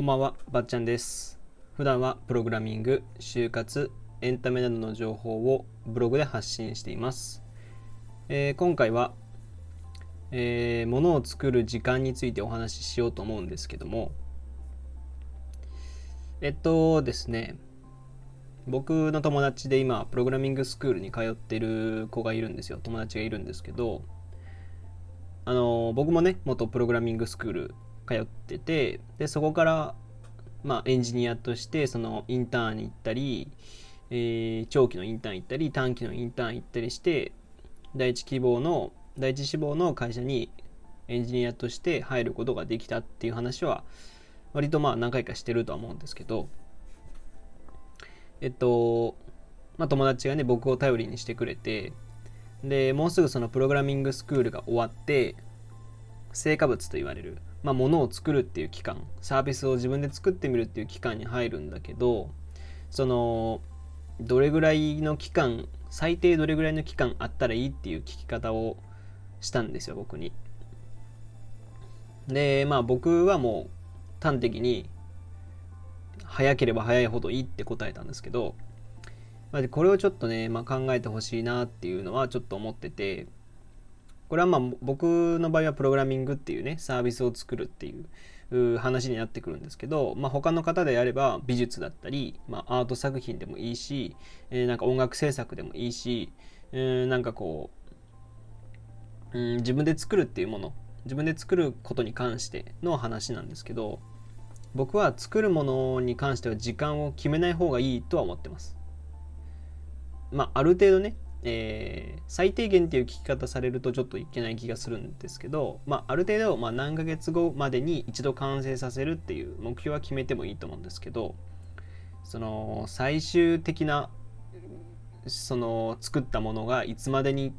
こんばんは、ばっちゃんです。普段はプログラミング、就活、エンタメなどの情報をブログで発信しています。えー今回は、えー物を作る時間についてお話ししようと思うんですけども、えっとですね、僕の友達で今、プログラミングスクールに通ってる子がいるんですよ。友達がいるんですけど、あの僕もね元プログラミングスクール通っててでそこから、まあ、エンジニアとしてそのインターンに行ったり、えー長期のインターン行ったり短期のインターン行ったりして第一希望の第一志望の会社にエンジニアとして入ることができたっていう話は割とまあ何回かしてるとは思うんですけどえっとまあ友達がね僕を頼りにしてくれてでもうすぐそのプログラミングスクールが終わって成果物と言われる、まあ、ものを作るっていう期間サービスを自分で作ってみるっていう期間に入るんだけどそのどれぐらいの期間最低どれぐらいの期間あったらいいっていう聞き方をしたんですよ僕に。でまあ僕はもう端的に早ければ早いほどいいって答えたんですけどまあこれをちょっとね、まあ、考えてほしいなっていうのはちょっと思っててこれはまあ僕の場合はプログラミングっていうねサービスを作るっていう話になってくるんですけど、まあ、他の方であれば美術だったり、まあ、アート作品でもいいし、えーなんか音楽制作でもいいし、えーなんかこう、うん、自分で作るっていうもの自分で作ることに関しての話なんですけど僕は作るものに関しては時間を決めない方がいいとは思ってます。まあ、ある程度ね、えー最低限っていう聞き方されるとちょっといけない気がするんですけど、まあ、ある程度、まあ、何ヶ月後までに一度完成させるっていう目標は決めてもいいと思うんですけどその最終的なその作ったものがいつまでにっ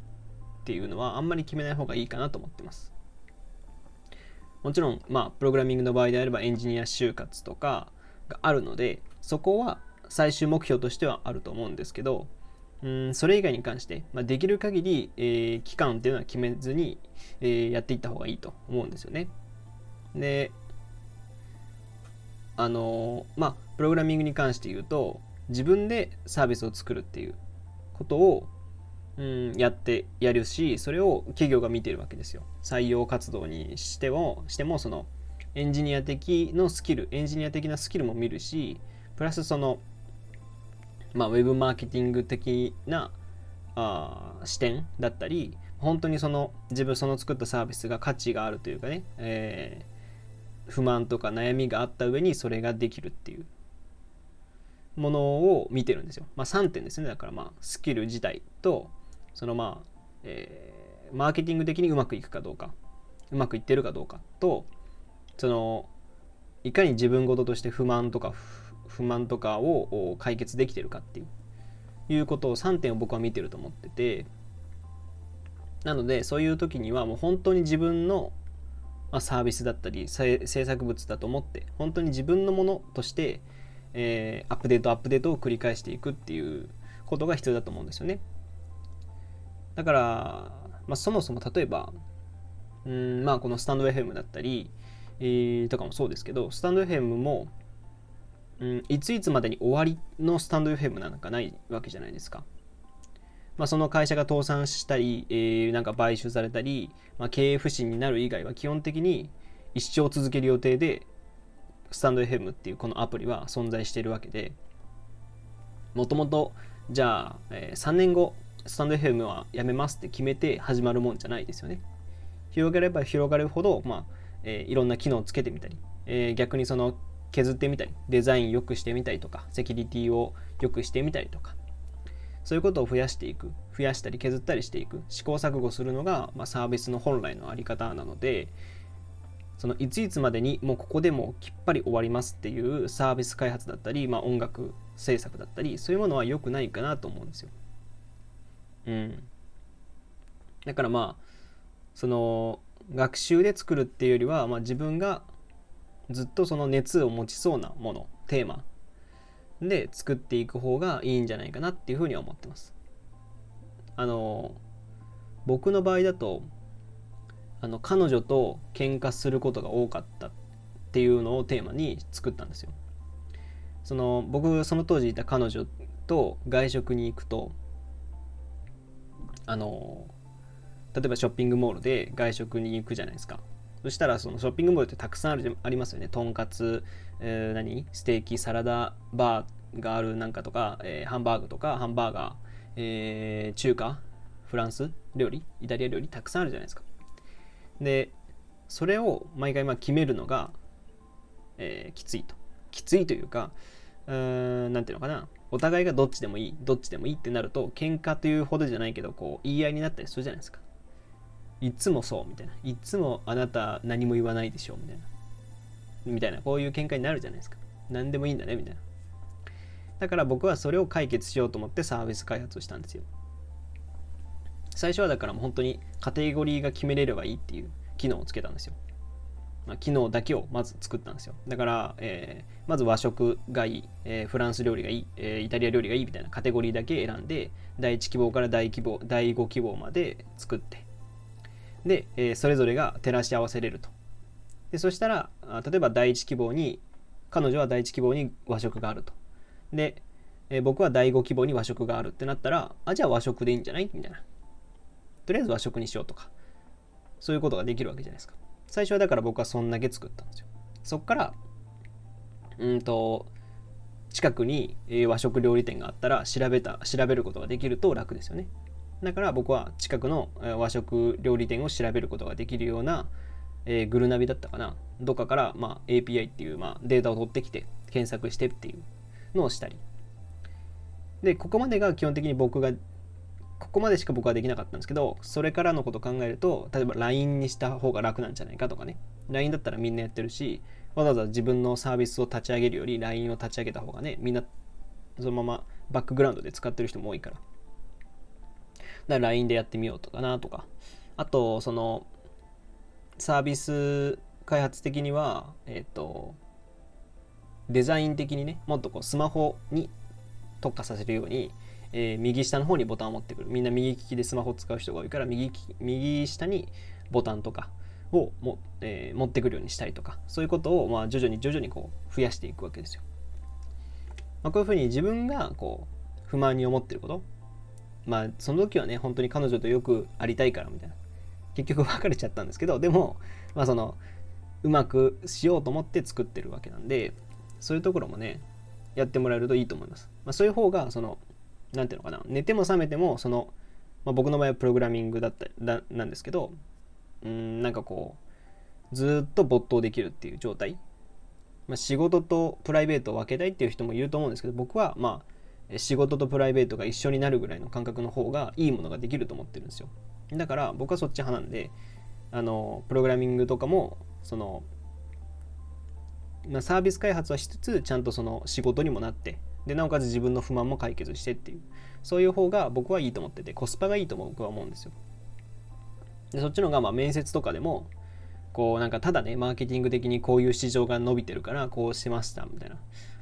ていうのはあんまり決めない方がいいかなと思ってます。もちろん、まあ、プログラミングの場合であればエンジニア就活とかがあるのでそこは最終目標としてはあると思うんですけどうんそれ以外に関して、まあ、できる限り、えー期間っていうのは決めずに、えーやっていった方がいいと思うんですよね。であのーまあプログラミングに関して言うと自分でサービスを作るっていうことをうん、やってやるしそれを企業が見てるわけですよ採用活動にしてもしてもそのエンジニア的のスキルエンジニア的なスキルも見るしプラスそのまあウェブマーケティング的なあ視点だったり本当にその自分その作ったサービスが価値があるというかね、えー不満とか悩みがあった上にそれができるっていうものを見てるんですよ。まあ、3点ですね。だからまあスキル自体とそのまあ、えーマーケティング的にうまくいくかどうかうまくいってるかどうかとそのいかに自分事として不満とか不満とかを解決できてるかっていういうことを3点を僕は見てると思っててなのでそういう時にはもう本当に自分の、まあ、サービスだったり制制作物だと思って本当に自分のものとして、えーアップデートアップデートを繰り返していくっていうことが必要だと思うんですよね。だから、まあ、そもそも例えばうんまあこのスタンド FM だったり、えーとかもそうですけどスタンド FM も、うん、いついつまでに終わりのスタンド FM なんかないわけじゃないですか。まあ、その会社が倒産したり、えーなんか買収されたり、まあ、経営不振になる以外は基本的に一生続ける予定でスタンド FM っていうこのアプリは存在しているわけでもともとじゃあ、えー3年後スタンド FM はやめますって決めて始まるもんじゃないですよね。広がれば広がるほど、まあえーいろんな機能をつけてみたり、えー逆にその削ってみたりデザイン良くしてみたりとかセキュリティを良くしてみたりとかそういうことを増やしていく増やしたり削ったりしていく試行錯誤するのが、まあ、サービスの本来のあり方なのでそのいついつまでにもうここでもきっぱり終わりますっていうサービス開発だったり、まあ、音楽制作だったりそういうものは良くないかなと思うんですよ。うん、だからまあその学習で作るっていうよりは、まあ、自分がずっとその熱を持ちそうなものテーマで作っていく方がいいんじゃないかなっていうふうには思ってます。あの僕の場合だとあの彼女と喧嘩することが多かったっていうのをテーマに作ったんですよ。その僕その当時いた彼女と外食に行くとあの例えばショッピングモールで外食に行くじゃないですかそしたらそのショッピングモールってたくさんあるありますよね。とんかつ、えー、何？ステーキサラダバーがあるなんかとか、えー、ハンバーグとかハンバーガー、えー、中華フランス料理イタリア料理たくさんあるじゃないですか。でそれを毎回まあ決めるのが、えー、きついと。きついというかうーんなんていうのかな。お互いがどっちでもいいどっちでもいいってなると喧嘩というほどじゃないけどこう言い合いになったりするじゃないですか。いつもそうみたいないつもあなた何も言わないでしょみたいな。みたいなこういう喧嘩になるじゃないですか。何でもいいんだねみたいな。だから僕はそれを解決しようと思ってサービス開発をしたんですよ。最初はだからもう本当にカテゴリーが決めれればいいっていう機能をつけたんですよ。まあ、機能だけをまず作ったんですよ。だから、えー、まず和食がいい、えー、フランス料理がいい、えー、イタリア料理がいいみたいなカテゴリーだけ選んで第1希望から第希望第5希望まで作ってで、えそれぞれが照らし合わせれると。でそしたら例えば第1希望に彼女は第1希望に和食があると。で、え僕は第5希望に和食があるってなったらあじゃあ和食でいいんじゃない？みたいな。とりあえず和食にしようとか。そういうことができるわけじゃないですか。最初はだから僕はそんだけ作ったんですよ。そっから、うんと、近くに和食料理店があったら調べた、調べることができると楽ですよね。だから僕は近くの和食料理店を調べることができるような、えー、グルナビだったかな。どっかから、まあ、API っていう、まあ、データを取ってきて検索してっていうのをしたり。で、ここまでが基本的に僕がここまでしか僕はできなかったんですけど、それからのこと考えると、例えば LINE にした方が楽なんじゃないかとかね。LINE だったらみんなやってるし、わざわざ自分のサービスを立ち上げるより LINE を立ち上げた方がね、みんなそのままバックグラウンドで使ってる人も多いから。だから LINE でやってみようとかなとか。あと、その、サービス開発的には、えっ、ー、と、デザイン的にね、もっとこうスマホに特化させるように、えー、右下の方にボタンを持ってくる。みんな右利きでスマホ使う人が多いから、右右下にボタンとかをも、えー、持ってくるようにしたりとか、そういうことを、まあ、徐々に徐々にこう増やしていくわけですよ。まあ、こういうふうに自分がこう不満に思ってること、まあ、その時はね、本当に彼女とよくありたいからみたいな。結局別れちゃったんですけど、でも、まあ、その、うまくしようと思って作ってるわけなんで、そういうところもね、やってもらえるといいと思います。まあ、そういう方が、その、何ていうのかな寝ても覚めてもその、まあ、僕の場合はプログラミングだっただなんですけどうんなんかこうずっと没頭できるっていう状態、まあ、仕事とプライベートを分けたいっていう人もいると思うんですけど僕はまあ仕事とプライベートが一緒になるぐらいの感覚の方がいいものができると思ってるんですよ。だから僕はそっち派なんであのプログラミングとかもその、まあ、サービス開発はしつつちゃんとその仕事にもなってでなおかつ自分の不満も解決してっていうそういう方が僕はいいと思っててコスパがいいと僕は思うんですよ。でそっちのがまあ面接とかでもこうなんかただねマーケティング的にこういう市場が伸びてるからこうしましたみたいな。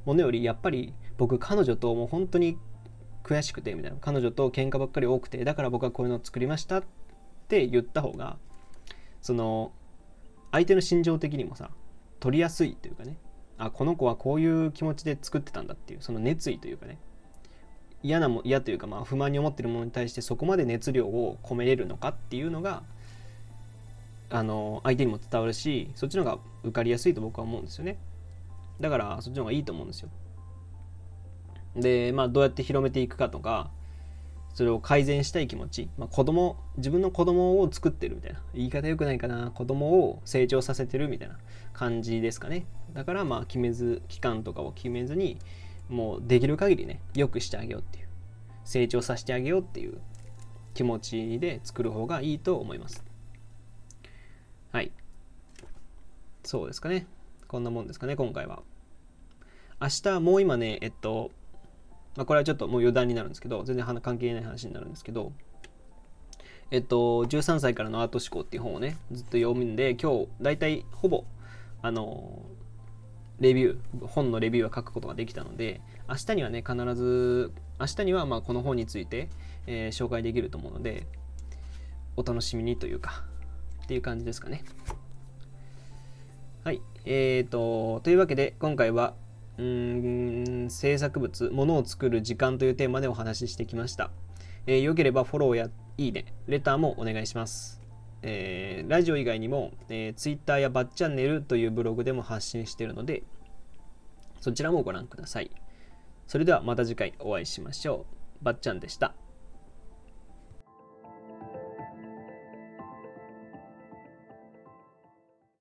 ものよりやっぱり僕彼女ともう本当に悔しくてみたいな。彼女と喧嘩ばっかり多くてだから僕はこういうのを作りましたって言った方がその相手の心情的にもさ取りやすいというかね。あこの子はこういう気持ちで作ってたんだっていうその熱意というかね。嫌なも嫌というかまあ不満に思ってるものに対してそこまで熱量を込めれるのかっていうのがあの相手にも伝わるしそっちの方が受かりやすいと僕は思うんですよね。だからそっちの方がいいと思うんですよ。でまあどうやって広めていくかとかそれを改善したい気持ち、まあ、子供自分の子供を作ってるみたいな。言い方よくないかな。子供を成長させてるみたいな感じですかね。だからまあ決めず期間とかを決めずにもうできる限りね良くしてあげようっていう。成長させてあげようっていう気持ちで作る方がいいと思います。はい。そうですかね。こんなもんですかね今回は。明日もう今ねえっとまあ、これはちょっともう余談になるんですけど、全然関係ない話になるんですけど、えっと、13歳からのアート思考っていう本をね、ずっと読むんで、今日、大体ほぼ、あの、レビュー、本のレビューは書くことができたので、明日にはね、必ず、明日にはまこの本について、えー、紹介できると思うので、お楽しみにというか、っていう感じですかね。はい。えーと、というわけで今回はうーん制作物、ものを作る時間というテーマでお話ししてきました。えー、よければフォローやいいね、レターもお願いします。えー、ラジオ以外にも、えー、Twitter やバッチャンネルというブログでも発信しているので、そちらもご覧ください。それではまた次回お会いしましょう。ばっちゃんでした。